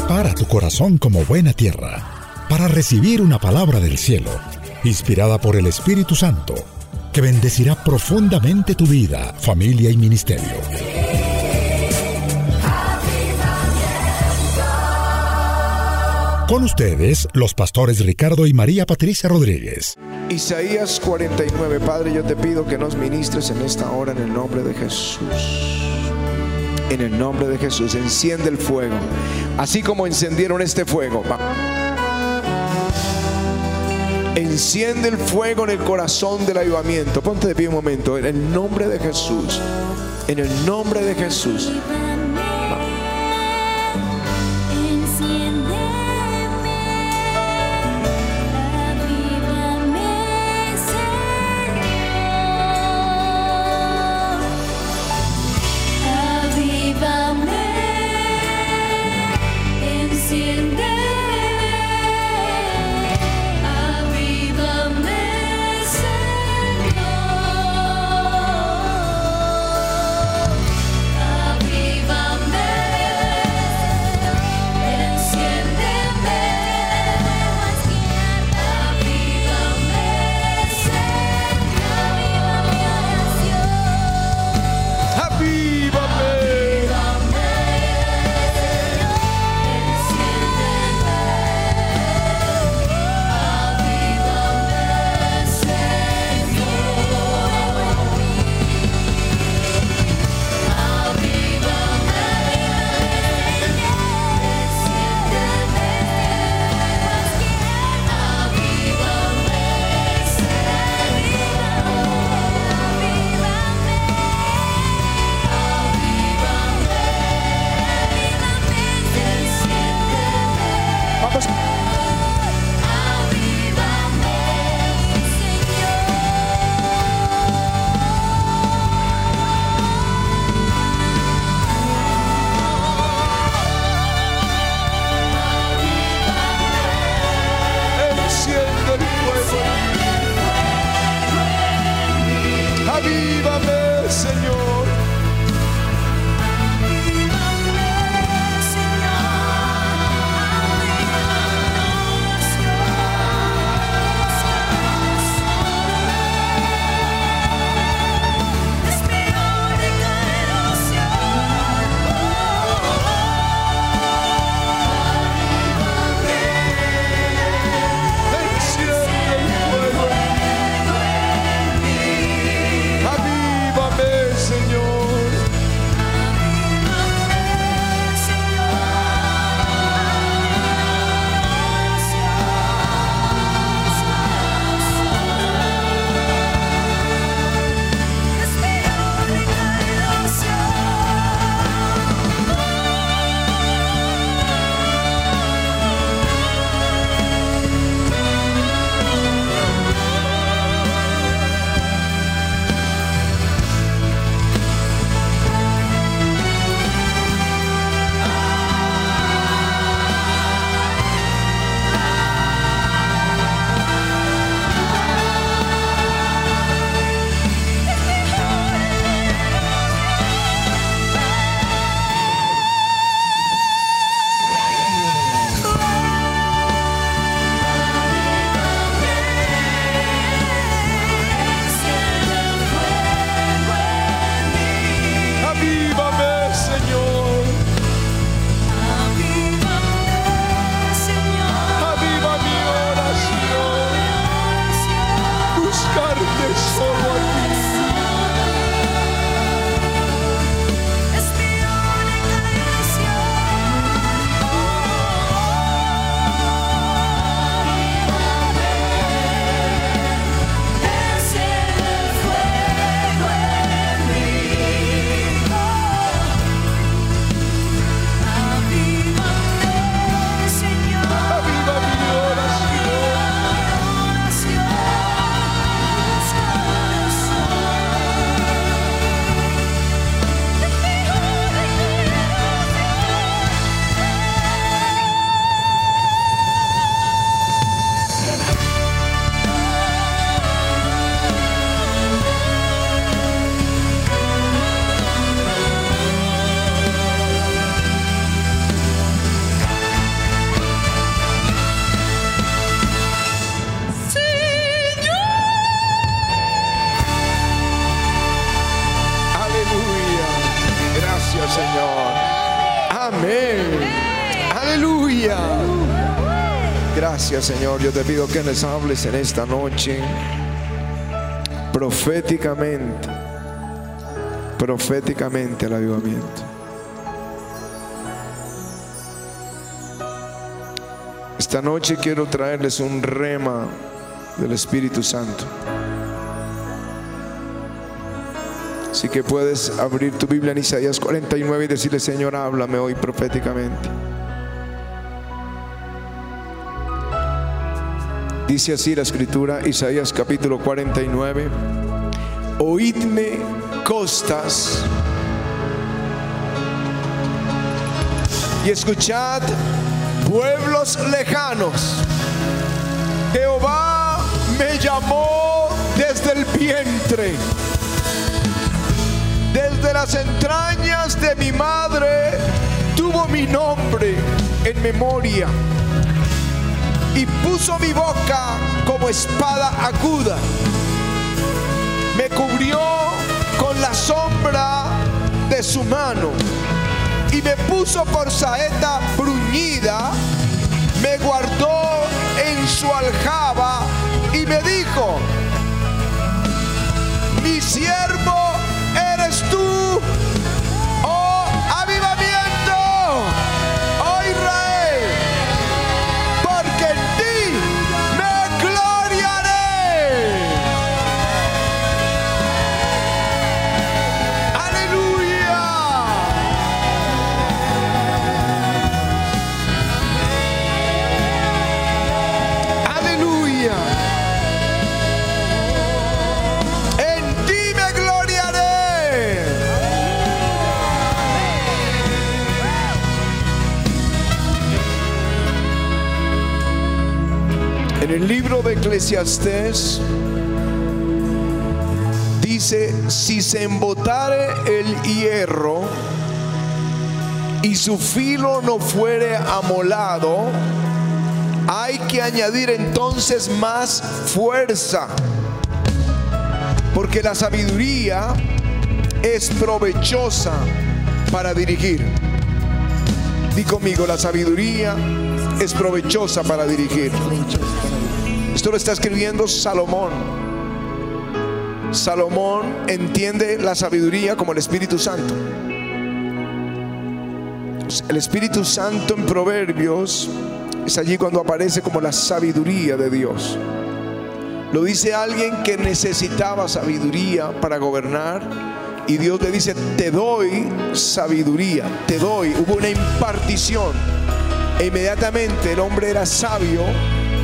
Prepara tu corazón como buena tierra para recibir una palabra del cielo, inspirada por el Espíritu Santo, que bendecirá profundamente tu vida, familia y ministerio. Con ustedes, los pastores Ricardo y María Patricia Rodríguez. Isaías 49, Padre, yo te pido que nos ministres en esta hora en el nombre de Jesús. En el nombre de Jesús, enciende el fuego. Así como encendieron este fuego. Enciende el fuego en el corazón del avivamiento. Ponte de pie un momento. En el nombre de Jesús. En el nombre de Jesús. Señor, yo te pido que les hables en esta noche proféticamente, proféticamente al avivamiento. Esta noche quiero traerles un rema del Espíritu Santo. Así que puedes abrir tu Biblia en Isaías 49 y decirle, Señor, háblame hoy proféticamente. Dice así la escritura, Isaías capítulo 49, oídme costas y escuchad pueblos lejanos. Jehová me llamó desde el vientre, desde las entrañas de mi madre tuvo mi nombre en memoria y puso mi boca como espada aguda. Me cubrió con la sombra de su mano y me puso por saeta bruñida, me guardó en su aljaba y me dijo, mi siervo eres tú En el libro de Eclesiastés dice, si se embotare el hierro y su filo no fuere amolado, hay que añadir entonces más fuerza, porque la sabiduría es provechosa para dirigir. Di conmigo, la sabiduría es provechosa para dirigir. Esto lo está escribiendo Salomón. Salomón entiende la sabiduría como el Espíritu Santo. El Espíritu Santo en Proverbios es allí cuando aparece como la sabiduría de Dios. Lo dice alguien que necesitaba sabiduría para gobernar y Dios le dice, te doy sabiduría, te doy. Hubo una impartición. E inmediatamente el hombre era sabio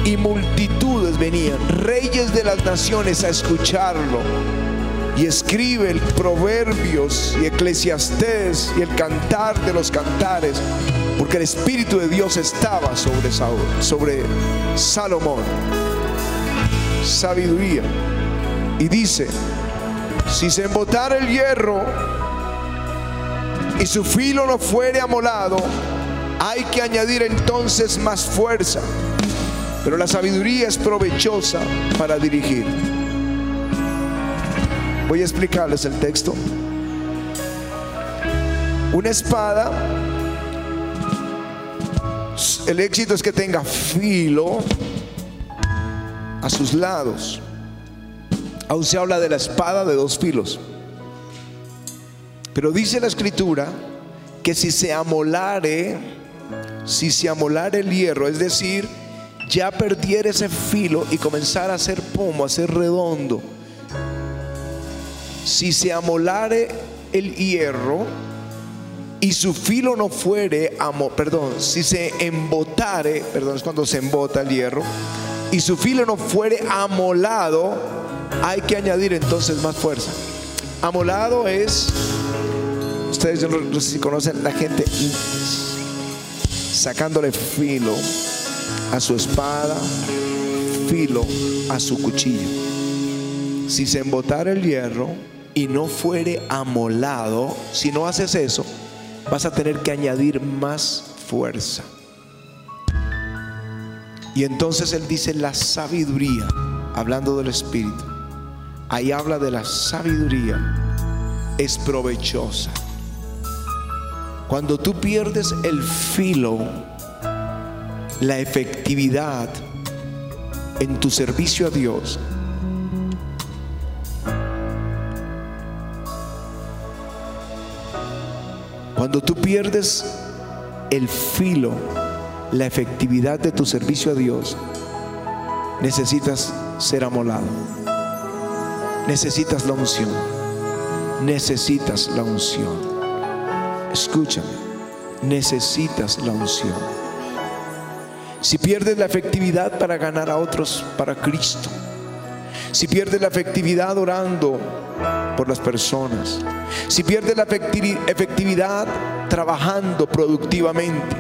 y multitudes venían, reyes de las naciones a escucharlo. Y escribe el Proverbios y Eclesiastés y el cantar de los cantares, porque el Espíritu de Dios estaba sobre, Saúl, sobre Salomón. Sabiduría. Y dice, si se embotara el hierro y su filo no fuere amolado, hay que añadir entonces más fuerza. Pero la sabiduría es provechosa para dirigir. Voy a explicarles el texto. Una espada, el éxito es que tenga filo a sus lados. Aún se habla de la espada de dos filos. Pero dice la escritura que si se amolare, si se amolare el hierro, es decir, ya perdiera ese filo y comenzara a hacer pomo, a ser redondo. Si se amolare el hierro y su filo no fuere, amo, perdón, si se embotare, perdón, es cuando se embota el hierro, y su filo no fuere amolado, hay que añadir entonces más fuerza. Amolado es, ustedes no sé si conocen la gente sacándole filo a su espada, filo a su cuchillo. Si se embotara el hierro y no fuere amolado, si no haces eso, vas a tener que añadir más fuerza. Y entonces él dice la sabiduría, hablando del Espíritu. Ahí habla de la sabiduría, es provechosa. Cuando tú pierdes el filo la efectividad en tu servicio a Dios Cuando tú pierdes el filo, la efectividad de tu servicio a Dios, necesitas ser amolado. Necesitas la unción. Necesitas la unción. Escúchame. Necesitas la unción. Si pierdes la efectividad para ganar a otros para Cristo, si pierdes la efectividad orando por las personas, si pierdes la efectividad trabajando productivamente,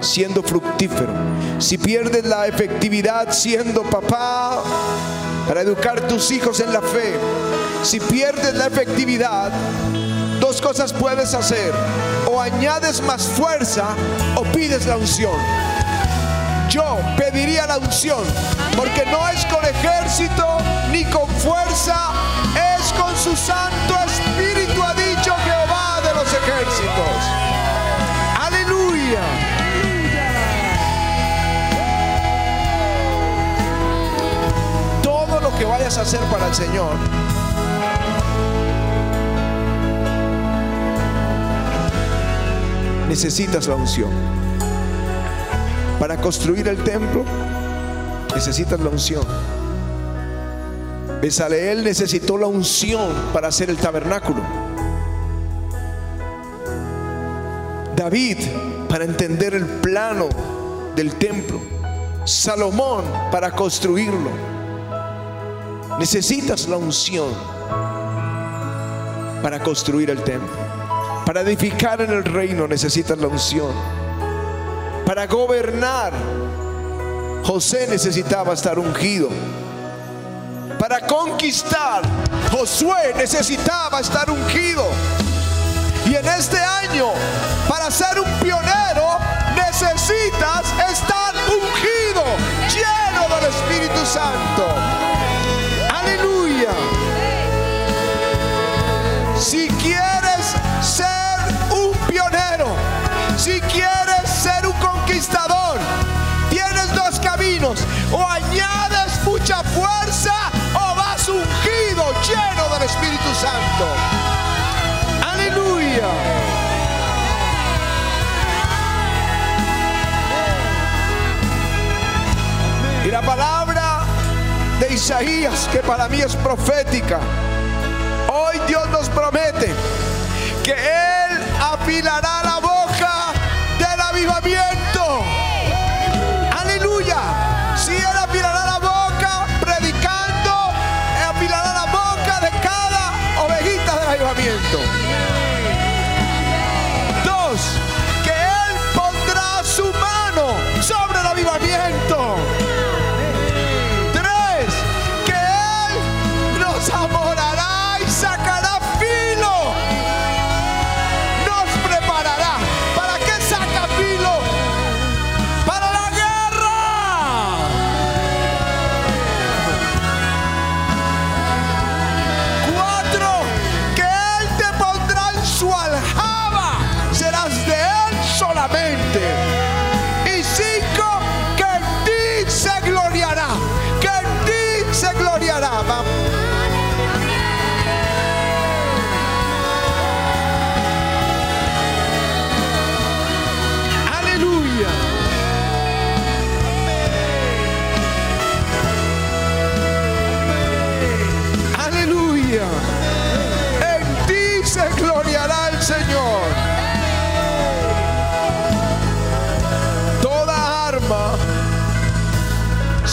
siendo fructífero, si pierdes la efectividad siendo papá para educar tus hijos en la fe, si pierdes la efectividad, dos cosas puedes hacer, o añades más fuerza o pides la unción. Yo pediría la unción, porque no es con ejército ni con fuerza, es con su Santo Espíritu, ha dicho Jehová de los ejércitos. Aleluya. Todo lo que vayas a hacer para el Señor, necesitas la unción. Para construir el templo, necesitas la unción. Besaleel necesitó la unción para hacer el tabernáculo. David para entender el plano del templo. Salomón para construirlo. Necesitas la unción para construir el templo. Para edificar en el reino necesitas la unción. Para gobernar, José necesitaba estar ungido. Para conquistar, Josué necesitaba estar ungido. Y en este año, para ser un pionero, necesitas estar ungido, lleno del Espíritu Santo. Aleluya. Y la palabra de Isaías, que para mí es profética, hoy Dios nos promete que Él apilará la boca del avivamiento.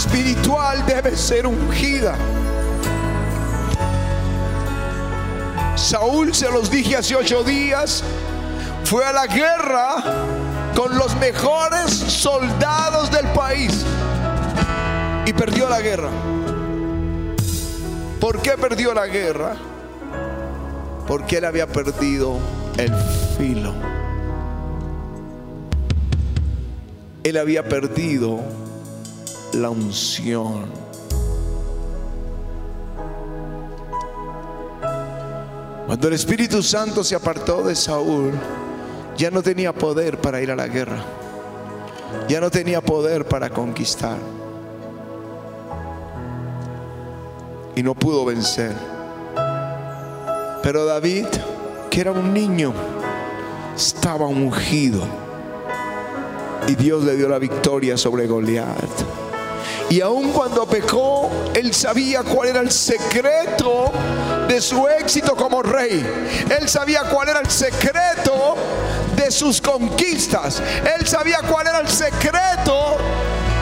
Espiritual debe ser ungida. Saúl, se los dije hace ocho días, fue a la guerra con los mejores soldados del país y perdió la guerra. ¿Por qué perdió la guerra? Porque él había perdido el filo. Él había perdido la unción. Cuando el Espíritu Santo se apartó de Saúl, ya no tenía poder para ir a la guerra. Ya no tenía poder para conquistar. Y no pudo vencer. Pero David, que era un niño, estaba ungido. Y Dios le dio la victoria sobre Goliat. Y aun cuando pecó, él sabía cuál era el secreto de su éxito como rey. Él sabía cuál era el secreto de sus conquistas. Él sabía cuál era el secreto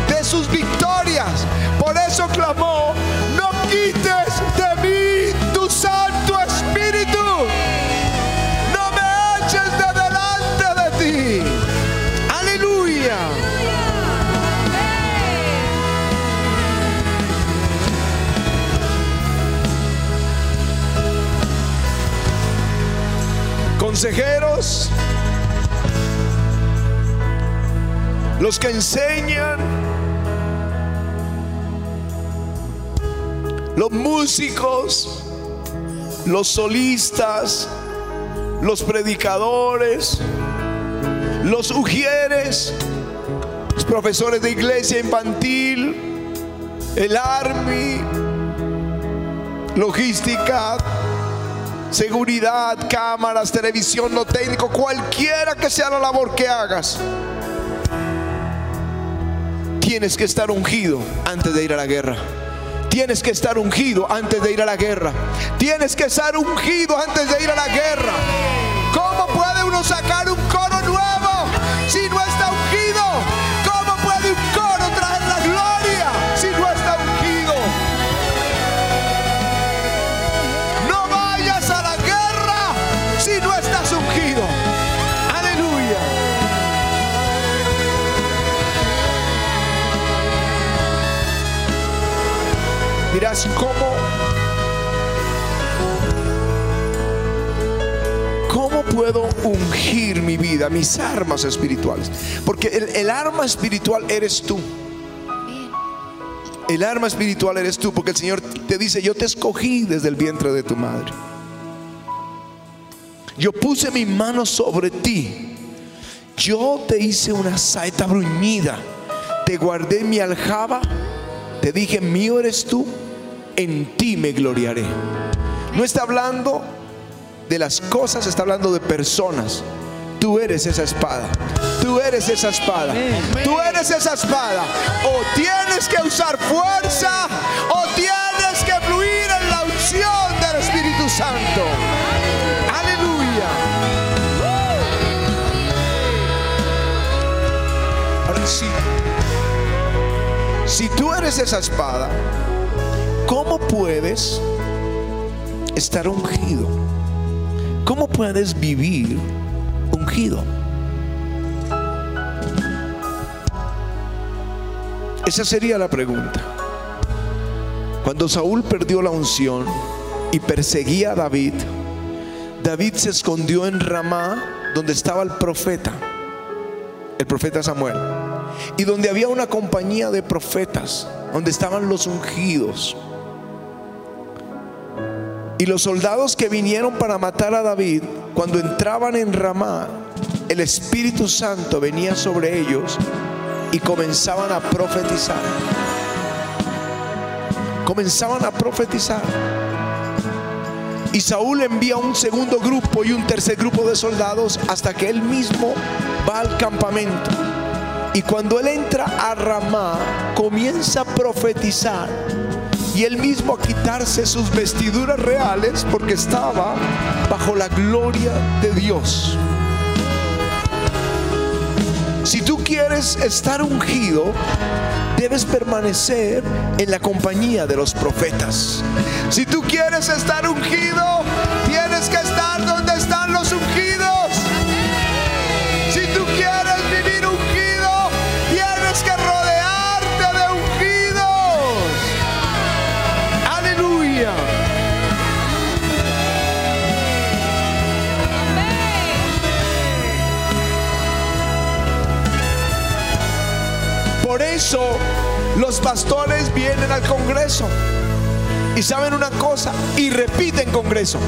de sus victorias. Por eso clamó, no quites Consejeros, los que enseñan, los músicos, los solistas, los predicadores, los ujieres, los profesores de iglesia infantil, el army, logística, seguridad, cámaras, televisión, no técnico, cualquiera que sea la labor que hagas. Tienes que estar ungido antes de ir a la guerra. Tienes que estar ungido antes de ir a la guerra. Tienes que estar ungido antes de ir a la guerra. Mis armas espirituales? Porque el, el arma espiritual eres tú. El arma espiritual eres tú, porque el Señor te dice, yo te escogí desde el vientre de tu madre. Yo puse mi mano sobre ti. Yo te hice una saeta bruñida. Te guardé mi aljaba. Te dije, mío eres tú. En ti me gloriaré. No está hablando de las cosas, está hablando de personas. Tú eres esa espada. Tú eres esa espada. Tú eres esa espada. O tienes que usar fuerza o tienes que fluir en la unción del Espíritu Santo. Aleluya. Ahora sí. Si tú eres esa espada, ¿cómo puedes estar ungido? ¿Cómo puedes vivir ungido? Esa sería la pregunta. Cuando Saúl perdió la unción y perseguía a David, David se escondió en Ramá, donde estaba el profeta, el profeta Samuel, y donde había una compañía de profetas, donde estaban los ungidos. Y los soldados que vinieron para matar a David, cuando entraban en Ramá, el Espíritu Santo venía sobre ellos y comenzaban a profetizar. Comenzaban a profetizar. Y Saúl envía un segundo grupo y un tercer grupo de soldados hasta que él mismo va al campamento. Y cuando él entra a Ramá, comienza a profetizar. Y él mismo a quitarse sus vestiduras reales porque estaba bajo la gloria de Dios. Si tú quieres estar ungido, debes permanecer en la compañía de los profetas. Si tú quieres estar ungido, tienes que estar pastores vienen al Congreso y saben una cosa y repiten Congreso.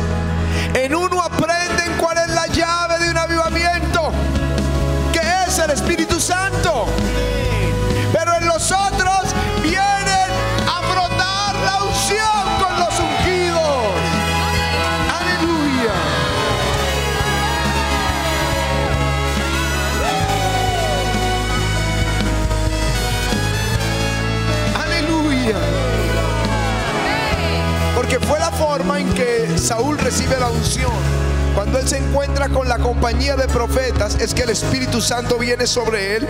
En uno aprenden cuál es la llave de un avivamiento, que es el Espíritu Santo. Saúl recibe la unción, cuando él se encuentra con la compañía de profetas, es que el Espíritu Santo viene sobre él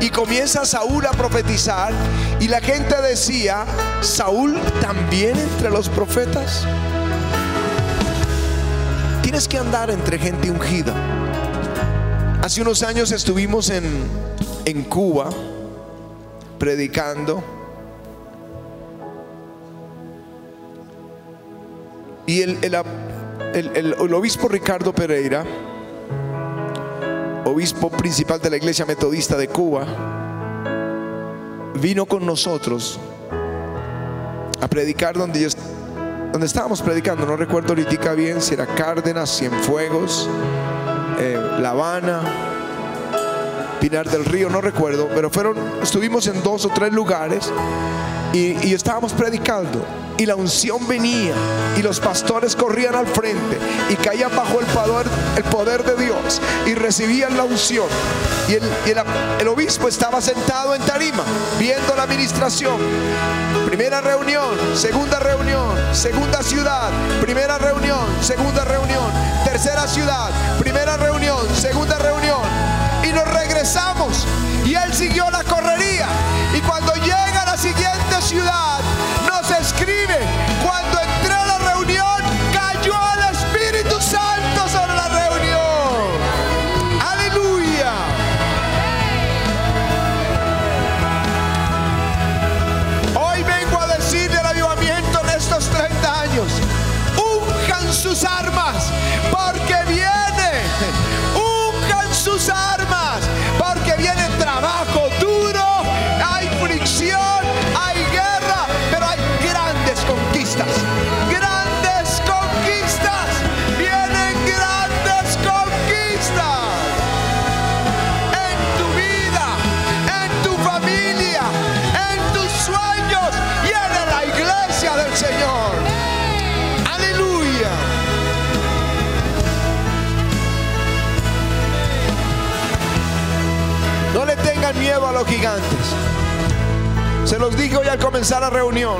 y comienza Saúl a profetizar. Y la gente decía, Saúl también entre los profetas. Tienes que andar entre gente ungida. Hace unos años estuvimos en, en Cuba predicando. Y el, obispo Ricardo Pereira, obispo principal de la iglesia metodista de Cuba, vino con nosotros a predicar donde, donde estábamos predicando. No recuerdo ahorita bien si era Cárdenas, Cienfuegos, eh, La Habana, Pinar del Río, no recuerdo, pero fueron, estuvimos en dos o tres lugares y estábamos predicando y la unción venía y los pastores corrían al frente y caían bajo el poder, el poder de Dios y recibían la unción. Y, el, obispo estaba sentado en tarima viendo la administración. Primera reunión, segunda reunión, segunda ciudad, primera reunión, segunda reunión, tercera ciudad, primera reunión, segunda reunión. Y nos regresamos y él siguió la correría. Y cuando llega a la siguiente ciudad, gigantes. Se los dije hoy al comenzar la reunión.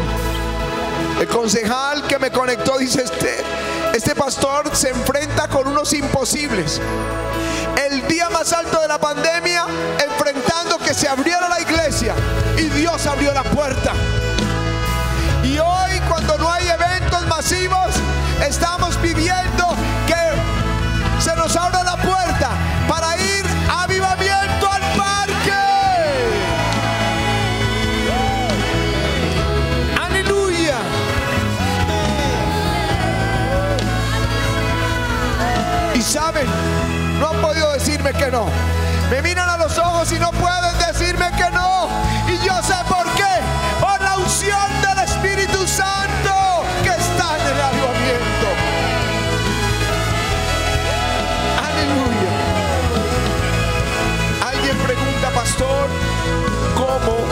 El concejal que me conectó dice, este, este pastor se enfrenta con unos imposibles. El día más alto de la pandemia, enfrentando que se abriera la iglesia y Dios abrió la puerta. Y hoy cuando no hay eventos masivos, estamos viviendo que no. Me miran a los ojos y no pueden decirme que no. Y yo sé por qué. Por la unción del Espíritu Santo que está en el avivamiento. Aleluya. Alguien pregunta, pastor, ¿cómo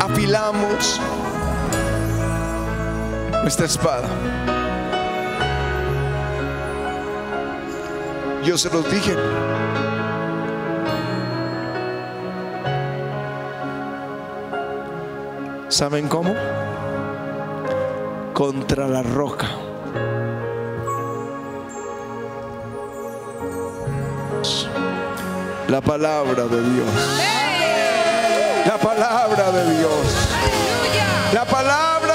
afilamos nuestra espada? Yo se los dije. ¿Saben cómo? Contra la roca. La palabra de Dios. La palabra de Dios. La palabra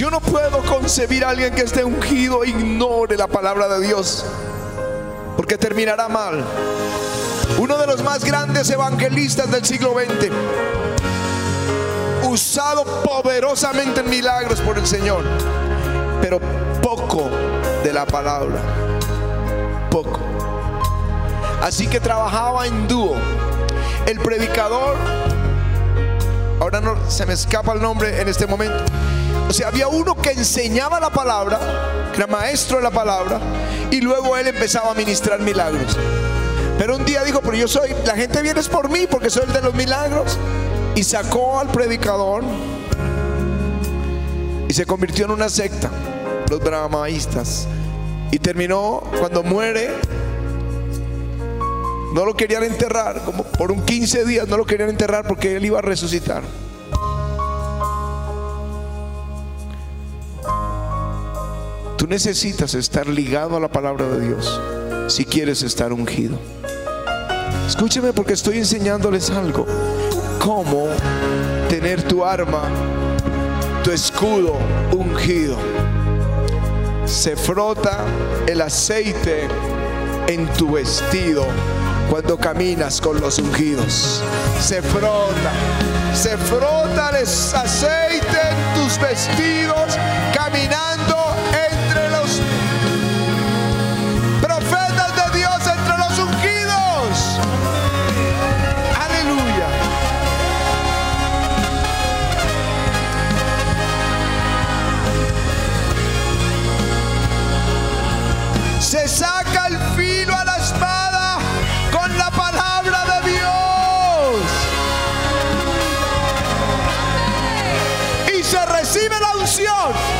Yo no puedo concebir a alguien que esté ungido e ignore la palabra de Dios, porque terminará mal. Uno de los más grandes evangelistas del siglo XX, usado poderosamente en milagros por el Señor, pero poco de la palabra, poco. Así que trabajaba en dúo. El predicador, ahora no se me escapa el nombre en este momento. O sea, había uno que enseñaba la palabra, que era maestro de la palabra, y luego él empezaba a ministrar milagros. Pero un día dijo, pero yo soy, la gente viene es por mí porque soy el de los milagros. Y sacó al predicador y se convirtió en una secta, los brahmaístas. Y terminó, cuando muere, no lo querían enterrar, como por un 15 días no lo querían enterrar porque él iba a resucitar. Tú necesitas estar ligado a la palabra de Dios si quieres estar ungido. Escúcheme porque estoy enseñándoles algo. Cómo tener tu arma, tu escudo ungido. Se frota el aceite en tu vestido cuando caminas con los ungidos. Se frota, se frota el aceite en tus vestidos caminando unción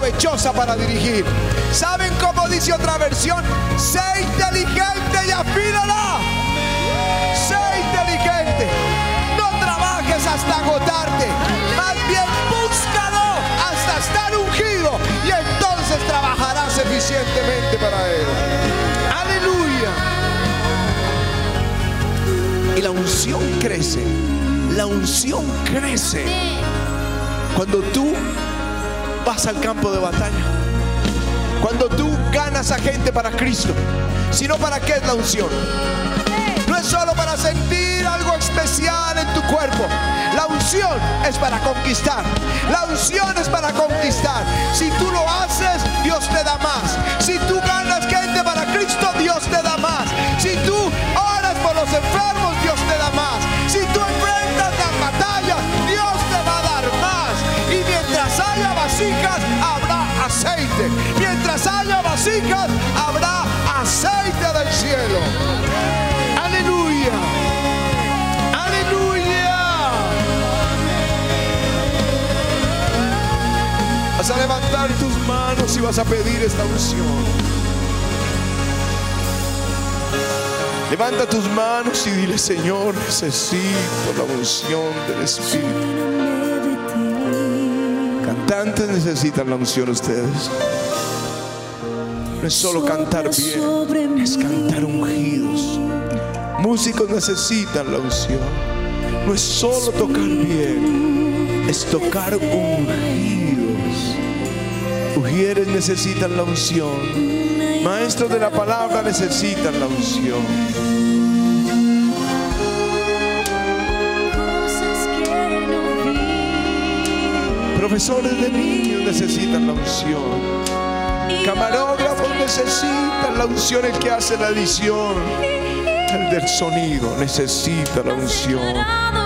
provechosa para dirigir. ¿Saben cómo dice otra versión? Sé inteligente y afílala. Sé inteligente. No trabajes hasta agotarte. Más bien búscalo hasta estar ungido y entonces trabajarás eficientemente para él. Aleluya. Y la unción crece. La unción crece. Cuando tú vas al campo de batalla. Cuando tú ganas a gente para Cristo. Sino para qué es la unción. No es solo para sentir algo especial en tu cuerpo. La unción es para conquistar. La unción es para conquistar. Si tú lo haces, Dios te da vasijas, habrá aceite. Mientras haya vasijas, habrá aceite del cielo. Aleluya. Aleluya. Vas a levantar tus manos y vas a pedir esta unción. Levanta tus manos y dile, Señor, necesito la unción del Espíritu. Necesitan la unción ustedes. No es solo cantar bien, es cantar ungidos. Músicos necesitan la unción. No es solo tocar bien, es tocar ungidos. Ujieres necesitan la unción. Maestros de la palabra necesitan la unción. Profesores de niños necesitan la unción. Camarógrafos necesitan la unción, el que hace la edición. El del sonido necesita la unción.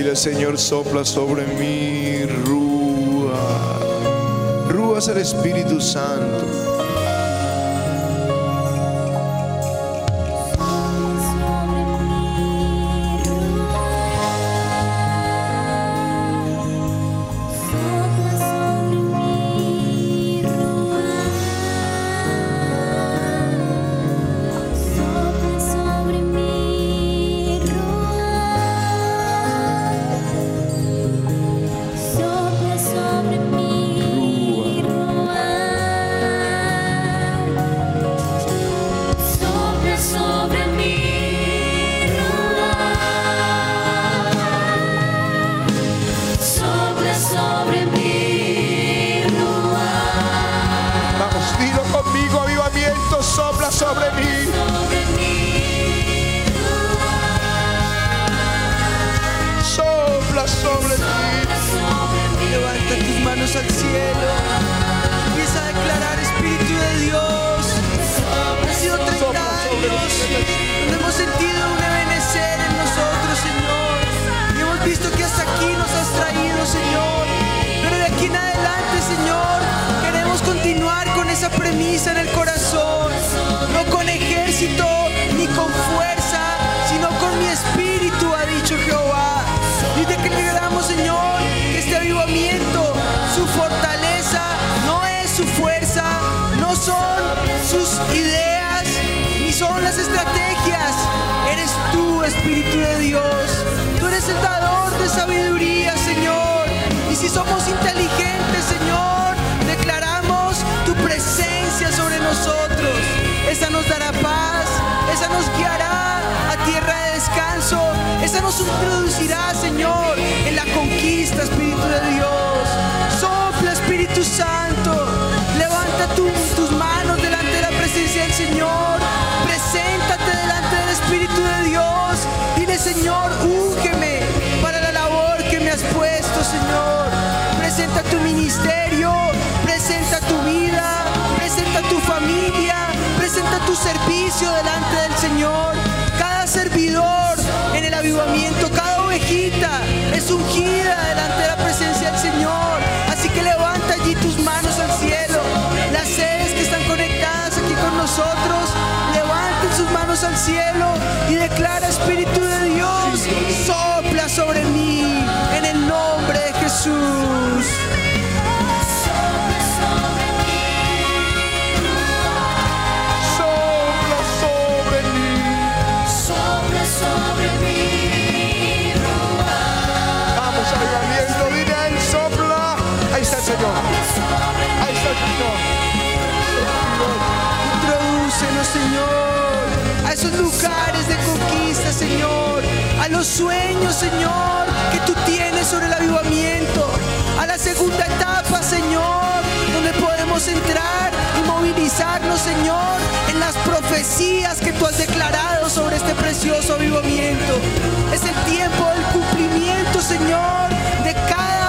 Dile Señor, sopla sobre mí, Rúa. Rúa es el Espíritu Santo. Nos dará paz, esa nos guiará a tierra de descanso, esa nos introducirá, Señor, en la conquista, Espíritu de Dios. Sopla, Espíritu Santo, levanta tu- tus manos delante de la presencia del Señor, preséntate delante del Espíritu de Dios. Dile, Señor, úngeme para la labor que me has puesto, Señor. Presenta tu ministerio, tu servicio delante del Señor. Cada servidor en el avivamiento, cada ovejita es ungida delante de la presencia del Señor. Así que levanta allí tus manos al cielo. Las sedes que están conectadas aquí con nosotros, levanten sus manos al cielo y declara Espíritu de Dios, sopla sobre mí en el nombre de Jesús. Señor, a esos lugares de conquista, Señor, a los sueños, Señor, que tú tienes sobre el avivamiento, a la segunda etapa, Señor, donde podemos entrar y movilizarnos, Señor, en las profecías que tú has declarado sobre este precioso avivamiento. Es el tiempo del cumplimiento, Señor, de cada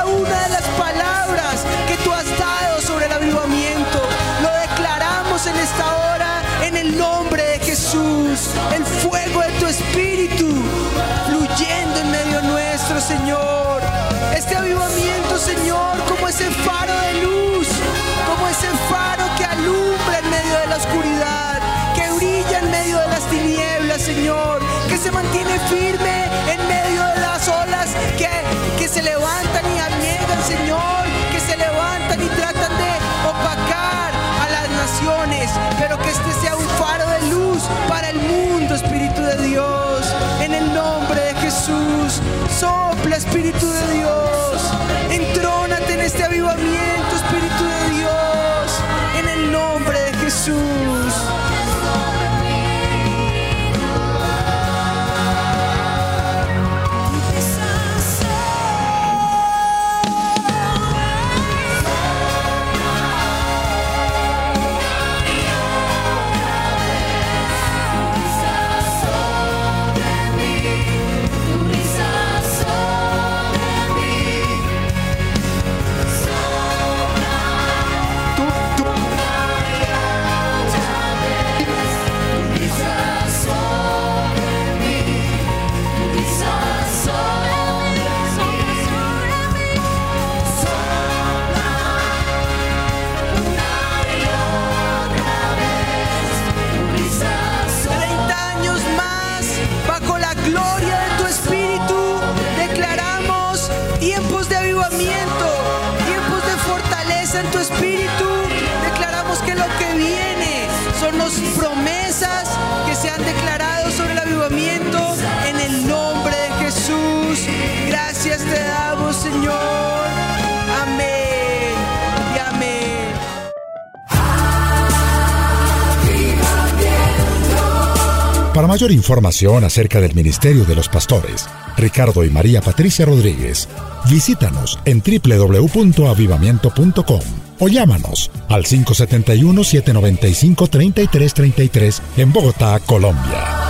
Información acerca del Ministerio de los Pastores, Ricardo y María Patricia Rodríguez, visítanos en www.avivamiento.com o llámanos al 571-795-3333 en Bogotá, Colombia.